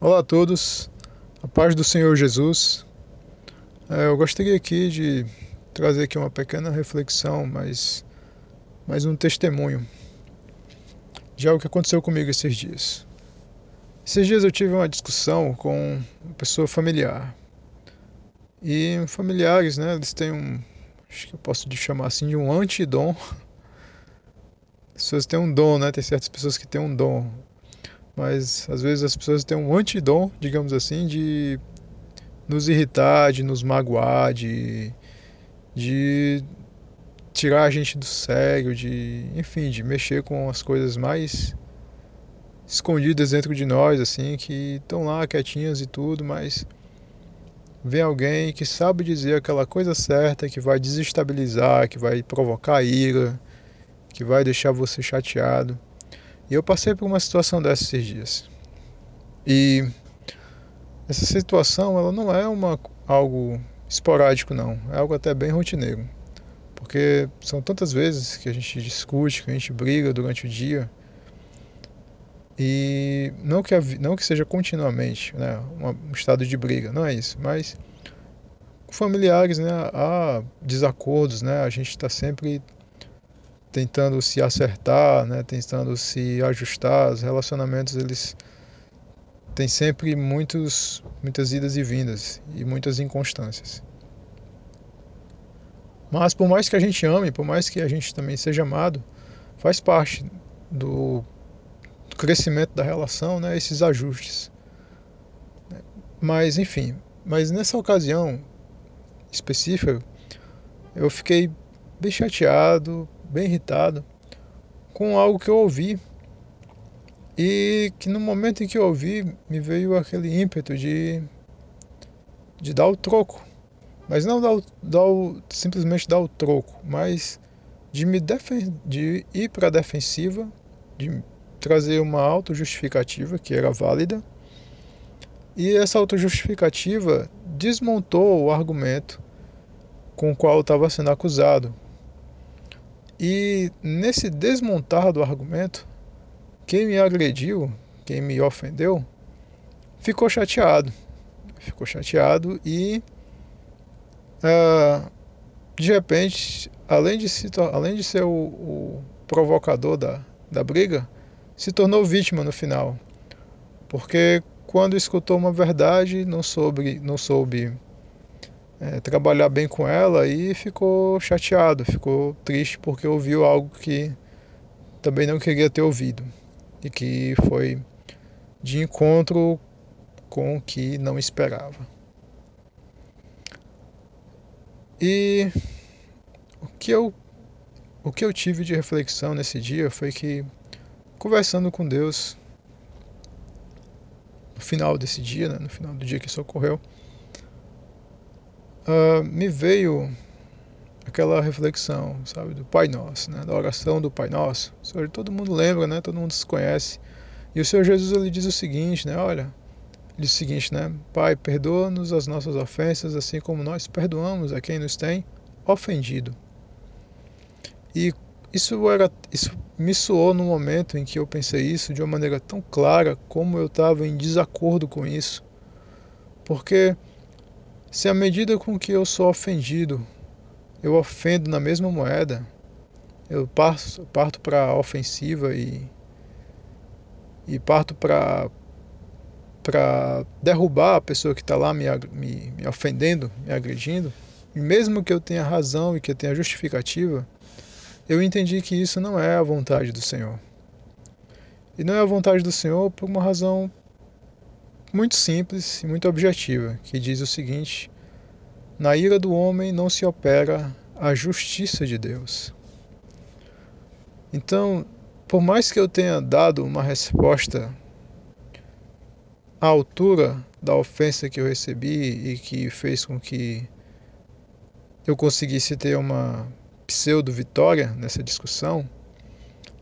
Olá a todos, a paz do Senhor Jesus. É, eu gostaria aqui de trazer aqui uma pequena reflexão, mas mais um testemunho de algo que aconteceu comigo esses dias. Esses dias eu tive uma discussão com uma pessoa familiar. E familiares, né, eles têm um, acho que eu posso chamar assim de um antidom. As pessoas têm um dom, né? Tem certas pessoas que têm um dom mas às vezes as pessoas têm um antidom, digamos assim, de nos irritar, de nos magoar, de, de tirar a gente do sério, de, enfim, de mexer com as coisas mais escondidas dentro de nós, assim, que estão lá quietinhas e tudo, mas vem alguém que sabe dizer aquela coisa certa, que vai desestabilizar, que vai provocar ira, que vai deixar você chateado. E eu passei por uma situação dessas esses dias. E essa situação, ela não é uma, algo esporádico, não. É algo até bem rotineiro. Porque são tantas vezes que a gente discute, que a gente briga durante o dia. E não que, não que seja continuamente né, um estado de briga, não é isso. Mas familiares, né, há desacordos, né, a gente está sempre tentando se acertar, né, tentando se ajustar. Os relacionamentos eles têm sempre muitos, muitas idas e vindas e muitas inconstâncias. Mas por mais que a gente ame, por mais que a gente também seja amado, faz parte do crescimento da relação, né, esses ajustes. Mas enfim, mas nessa ocasião específica, eu fiquei bem chateado, bem irritado com algo que eu ouvi e que no momento em que eu ouvi me veio aquele ímpeto de, de dar o troco. Mas não dar, o, dar o, simplesmente dar o troco, mas de me defen de ir para a defensiva, de trazer uma autojustificativa que era válida. E essa autojustificativa desmontou o argumento com o qual eu estava sendo acusado, e nesse desmontar do argumento, quem me agrediu, quem me ofendeu, ficou chateado. Ficou chateado e, uh, de repente, além de, se, além de ser o, o provocador da, da briga, se tornou vítima no final. Porque quando escutou uma verdade, não soube, não soube é, trabalhar bem com ela e ficou chateado, ficou triste porque ouviu algo que também não queria ter ouvido e que foi de encontro com o que não esperava. E o que eu o que eu tive de reflexão nesse dia foi que conversando com Deus no final desse dia, né, no final do dia que isso ocorreu, uh, me veio aquela reflexão, sabe, do Pai Nosso, né, da oração do Pai Nosso. Senhor, todo mundo lembra, né, todo mundo se conhece. E o Senhor Jesus ele diz o seguinte, né, olha, diz o seguinte, né, Pai, perdoa-nos as nossas ofensas, assim como nós perdoamos a quem nos tem ofendido. E isso era, isso me soou no momento em que eu pensei isso de uma maneira tão clara, como eu estava em desacordo com isso, porque se à medida com que eu sou ofendido, eu ofendo na mesma moeda, eu parto, parto para a ofensiva e, e parto para para derrubar a pessoa que está lá me, me, me ofendendo, me agredindo, e mesmo que eu tenha razão e que eu tenha justificativa, eu entendi que isso não é a vontade do Senhor. E não é a vontade do Senhor por uma razão muito simples e muito objetiva, que diz o seguinte: Na ira do homem não se opera a justiça de Deus. Então, por mais que eu tenha dado uma resposta à altura da ofensa que eu recebi e que fez com que eu conseguisse ter uma pseudo-vitória nessa discussão,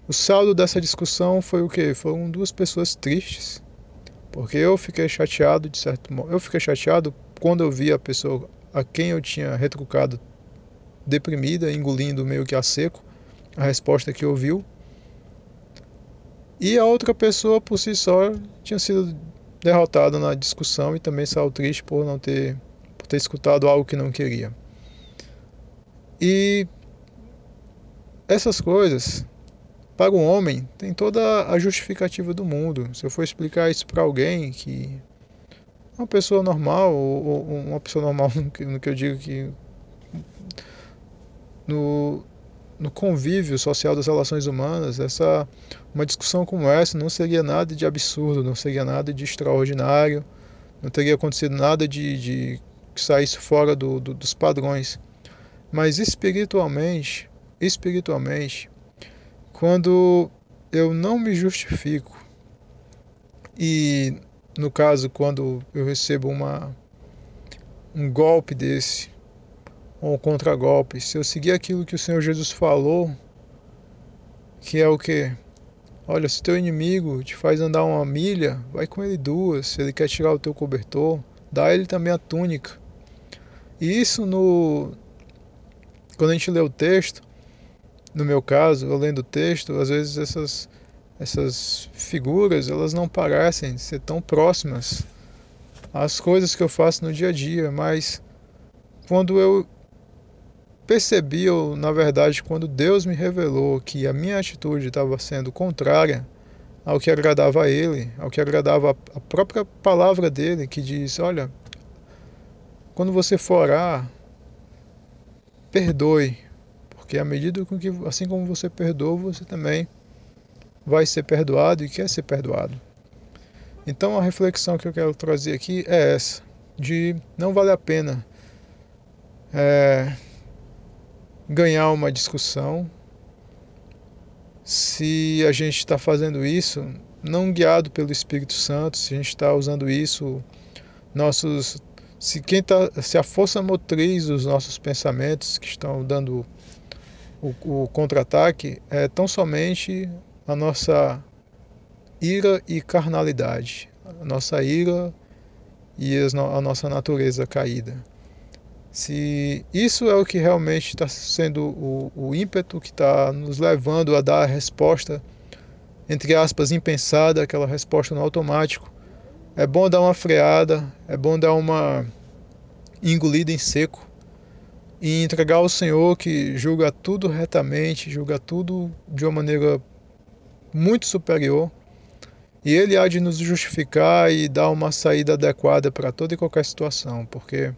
o saldo dessa discussão foi o que? Foram duas pessoas tristes porque eu fiquei chateado de certo modo. Eu fiquei chateado quando eu vi a pessoa a quem eu tinha retrucado deprimida, engolindo meio que a seco a resposta que ouviu. E a outra pessoa por si só tinha sido derrotado na discussão e também saiu triste por não ter, por ter escutado algo que não queria. E essas coisas, para o homem, tem toda a justificativa do mundo. Se eu for explicar isso para alguém que uma pessoa normal, ou, uma pessoa normal no que eu digo que no, no convívio social das relações humanas, essa uma discussão como essa não seria nada de absurdo, não seria nada de extraordinário, não teria acontecido nada de, de que saísse fora do, do, dos padrões. Mas espiritualmente, espiritualmente, quando eu não me justifico e no caso quando eu recebo uma um golpe desse ou um contragolpe, se eu seguir aquilo que o Senhor Jesus falou, que é o que Olha, se teu inimigo te faz andar uma milha, vai com ele duas. Se ele quer tirar o teu cobertor, dá ele também a túnica. E isso no quando a gente lê o texto, no meu caso, eu lendo o texto, às vezes essas essas figuras, elas não parecem ser tão próximas às coisas que eu faço no dia a dia, mas quando eu percebi, ou na verdade, quando Deus me revelou que a minha atitude estava sendo contrária ao que agradava a Ele, ao que agradava a própria palavra dele, que diz: Olha, quando você for orar, perdoe, porque à medida com que, assim como você perdoa, você também vai ser perdoado e quer ser perdoado. Então a reflexão que eu quero trazer aqui é essa, de não vale a pena é, ganhar uma discussão se a gente está fazendo isso não guiado pelo Espírito Santo, se a gente está usando isso, nossos, se quem tá, se a força motriz dos nossos pensamentos que estão dando o, o contra-ataque é tão somente a nossa ira e carnalidade, a nossa ira e a nossa natureza caída. Se isso é o que realmente está sendo o, o ímpeto que está nos levando a dar a resposta, entre aspas, impensada, aquela resposta no automático, é bom dar uma freada, é bom dar uma engolida em seco e entregar ao Senhor que julga tudo retamente, julga tudo de uma maneira muito superior. E Ele há de nos justificar e dar uma saída adequada para toda e qualquer situação, porque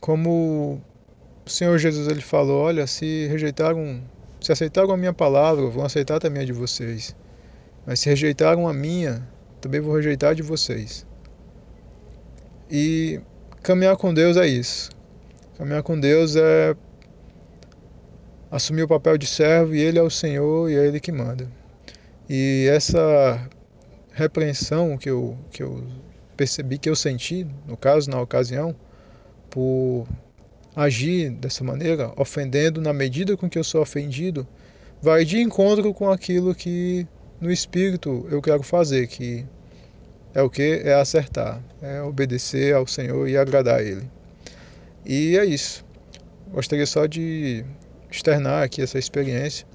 como o Senhor Jesus ele falou, olha, se rejeitaram, se aceitaram a minha palavra, vão aceitar também a de vocês. Mas se rejeitaram a minha, também vou rejeitar a de vocês. E caminhar com Deus é isso. Caminhar com Deus é assumir o papel de servo e Ele é o Senhor e é Ele que manda. E essa repreensão que eu, que eu percebi, que eu senti, no caso, na ocasião, por agir dessa maneira, ofendendo na medida com que eu sou ofendido, vai de encontro com aquilo que no espírito eu quero fazer, que é o que? É acertar, é obedecer ao Senhor e agradar a Ele. E é isso. Gostaria só de externar aqui essa experiência,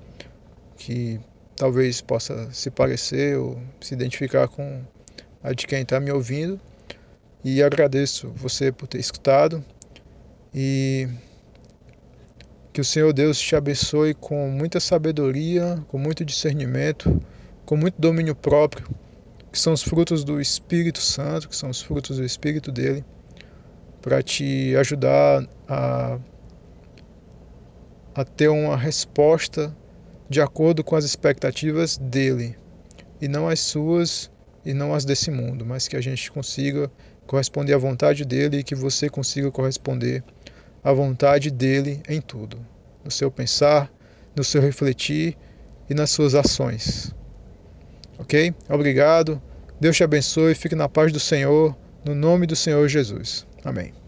que talvez possa se parecer ou se identificar com a de quem está me ouvindo, e agradeço você por ter escutado. E que o Senhor Deus te abençoe com muita sabedoria, com muito discernimento, com muito domínio próprio, que são os frutos do Espírito Santo, que são os frutos do Espírito dele, para te ajudar a, a ter uma resposta de acordo com as expectativas dele, e não as suas e não as desse mundo, mas que a gente consiga corresponder à vontade dele e que você consiga corresponder à vontade dele em tudo, no seu pensar, no seu refletir e nas suas ações. Ok? Obrigado. Deus te abençoe. Fique na paz do Senhor, no nome do Senhor Jesus. Amém.